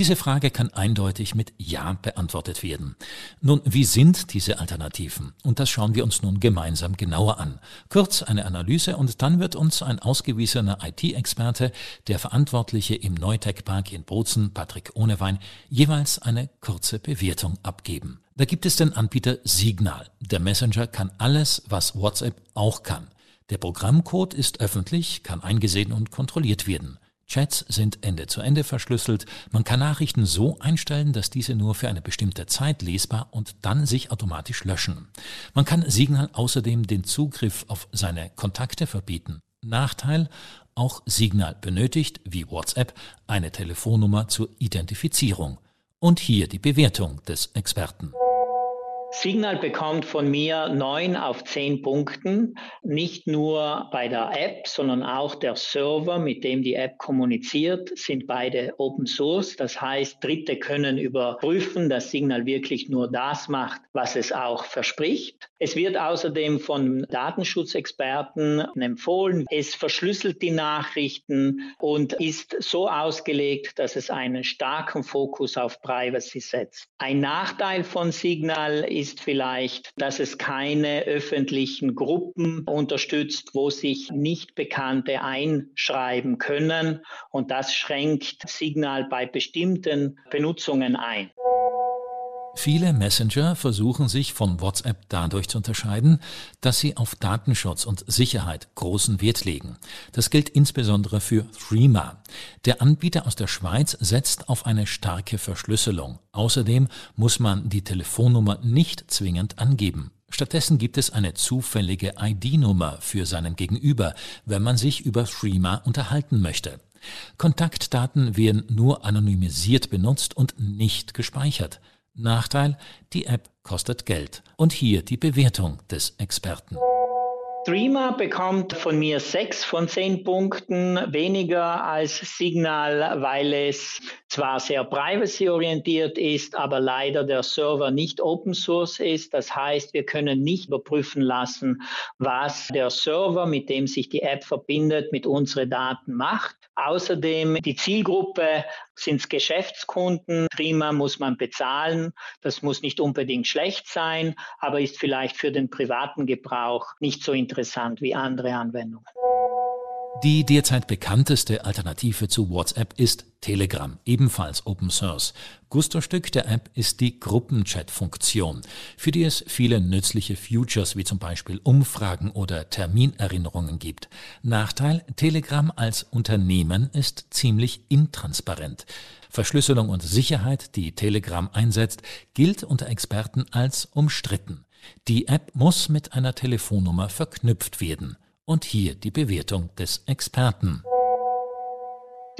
Diese Frage kann eindeutig mit Ja beantwortet werden. Nun, wie sind diese Alternativen? Und das schauen wir uns nun gemeinsam genauer an. Kurz eine Analyse und dann wird uns ein ausgewiesener IT-Experte, der Verantwortliche im Neutech-Park in Bozen, Patrick Ohnewein, jeweils eine kurze Bewertung abgeben. Da gibt es den Anbieter Signal. Der Messenger kann alles, was WhatsApp auch kann. Der Programmcode ist öffentlich, kann eingesehen und kontrolliert werden. Chats sind Ende zu Ende verschlüsselt. Man kann Nachrichten so einstellen, dass diese nur für eine bestimmte Zeit lesbar und dann sich automatisch löschen. Man kann Signal außerdem den Zugriff auf seine Kontakte verbieten. Nachteil, auch Signal benötigt, wie WhatsApp, eine Telefonnummer zur Identifizierung. Und hier die Bewertung des Experten. Signal bekommt von mir neun auf zehn Punkten, nicht nur bei der App, sondern auch der Server, mit dem die App kommuniziert, sind beide Open Source. Das heißt, Dritte können überprüfen, dass Signal wirklich nur das macht, was es auch verspricht. Es wird außerdem von Datenschutzexperten empfohlen. Es verschlüsselt die Nachrichten und ist so ausgelegt, dass es einen starken Fokus auf Privacy setzt. Ein Nachteil von Signal ist vielleicht, dass es keine öffentlichen Gruppen unterstützt, wo sich nicht Bekannte einschreiben können. Und das schränkt Signal bei bestimmten Benutzungen ein. Viele Messenger versuchen sich von WhatsApp dadurch zu unterscheiden, dass sie auf Datenschutz und Sicherheit großen Wert legen. Das gilt insbesondere für Threema. Der Anbieter aus der Schweiz setzt auf eine starke Verschlüsselung. Außerdem muss man die Telefonnummer nicht zwingend angeben. Stattdessen gibt es eine zufällige ID-Nummer für seinen Gegenüber, wenn man sich über Threema unterhalten möchte. Kontaktdaten werden nur anonymisiert benutzt und nicht gespeichert. Nachteil, die App kostet Geld. Und hier die Bewertung des Experten. Streamer bekommt von mir sechs von zehn Punkten weniger als Signal, weil es zwar sehr privacy-orientiert ist, aber leider der Server nicht Open Source ist. Das heißt, wir können nicht überprüfen lassen, was der Server, mit dem sich die App verbindet, mit unseren Daten macht. Außerdem die Zielgruppe sind Geschäftskunden. Prima muss man bezahlen. Das muss nicht unbedingt schlecht sein, aber ist vielleicht für den privaten Gebrauch nicht so interessant wie andere Anwendungen. Die derzeit bekannteste Alternative zu WhatsApp ist Telegram, ebenfalls Open Source. Gusto-Stück der App ist die Gruppenchat-Funktion, für die es viele nützliche Futures wie zum Beispiel Umfragen oder Terminerinnerungen gibt. Nachteil, Telegram als Unternehmen ist ziemlich intransparent. Verschlüsselung und Sicherheit, die Telegram einsetzt, gilt unter Experten als umstritten. Die App muss mit einer Telefonnummer verknüpft werden. Und hier die Bewertung des Experten.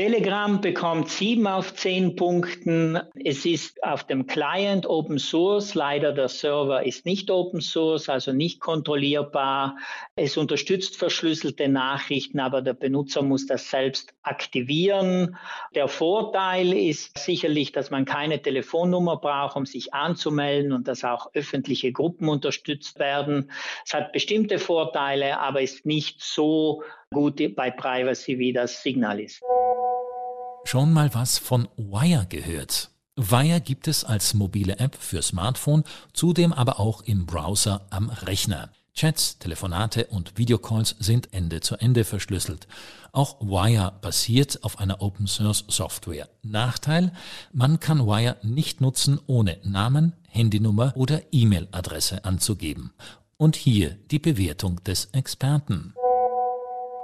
Telegram bekommt sieben auf zehn Punkten. Es ist auf dem Client Open Source. Leider der Server ist nicht Open Source, also nicht kontrollierbar. Es unterstützt verschlüsselte Nachrichten, aber der Benutzer muss das selbst aktivieren. Der Vorteil ist sicherlich, dass man keine Telefonnummer braucht, um sich anzumelden und dass auch öffentliche Gruppen unterstützt werden. Es hat bestimmte Vorteile, aber ist nicht so gut bei Privacy, wie das Signal ist schon mal was von Wire gehört? Wire gibt es als mobile App für Smartphone, zudem aber auch im Browser am Rechner. Chats, Telefonate und Videocalls sind Ende zu Ende verschlüsselt. Auch Wire basiert auf einer Open Source Software. Nachteil, man kann Wire nicht nutzen, ohne Namen, Handynummer oder E-Mail-Adresse anzugeben. Und hier die Bewertung des Experten.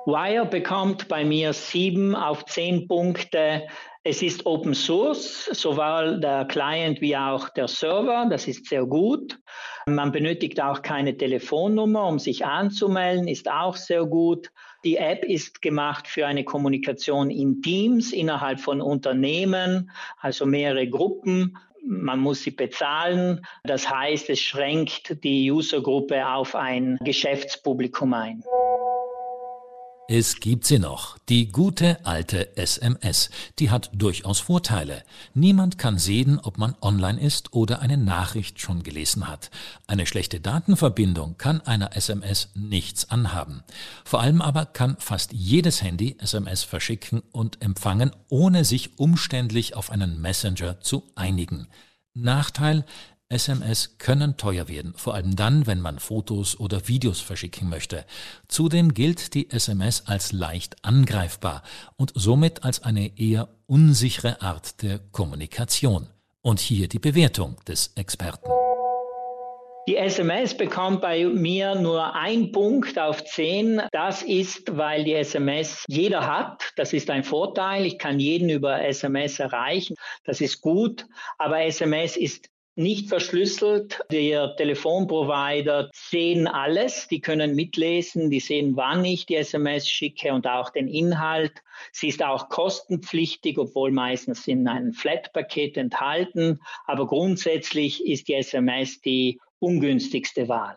Wire bekommt bei mir sieben auf zehn Punkte. Es ist Open Source, sowohl der Client wie auch der Server. Das ist sehr gut. Man benötigt auch keine Telefonnummer, um sich anzumelden, ist auch sehr gut. Die App ist gemacht für eine Kommunikation in Teams innerhalb von Unternehmen, also mehrere Gruppen. Man muss sie bezahlen. Das heißt, es schränkt die Usergruppe auf ein Geschäftspublikum ein. Es gibt sie noch, die gute alte SMS. Die hat durchaus Vorteile. Niemand kann sehen, ob man online ist oder eine Nachricht schon gelesen hat. Eine schlechte Datenverbindung kann einer SMS nichts anhaben. Vor allem aber kann fast jedes Handy SMS verschicken und empfangen, ohne sich umständlich auf einen Messenger zu einigen. Nachteil, SMS können teuer werden, vor allem dann, wenn man Fotos oder Videos verschicken möchte. Zudem gilt die SMS als leicht angreifbar und somit als eine eher unsichere Art der Kommunikation. Und hier die Bewertung des Experten. Die SMS bekommt bei mir nur ein Punkt auf zehn. Das ist, weil die SMS jeder hat. Das ist ein Vorteil. Ich kann jeden über SMS erreichen. Das ist gut. Aber SMS ist nicht verschlüsselt. Der Telefonprovider sehen alles, die können mitlesen, die sehen, wann ich die SMS schicke und auch den Inhalt. Sie ist auch kostenpflichtig, obwohl meistens in einem Flat-Paket enthalten. Aber grundsätzlich ist die SMS die ungünstigste Wahl.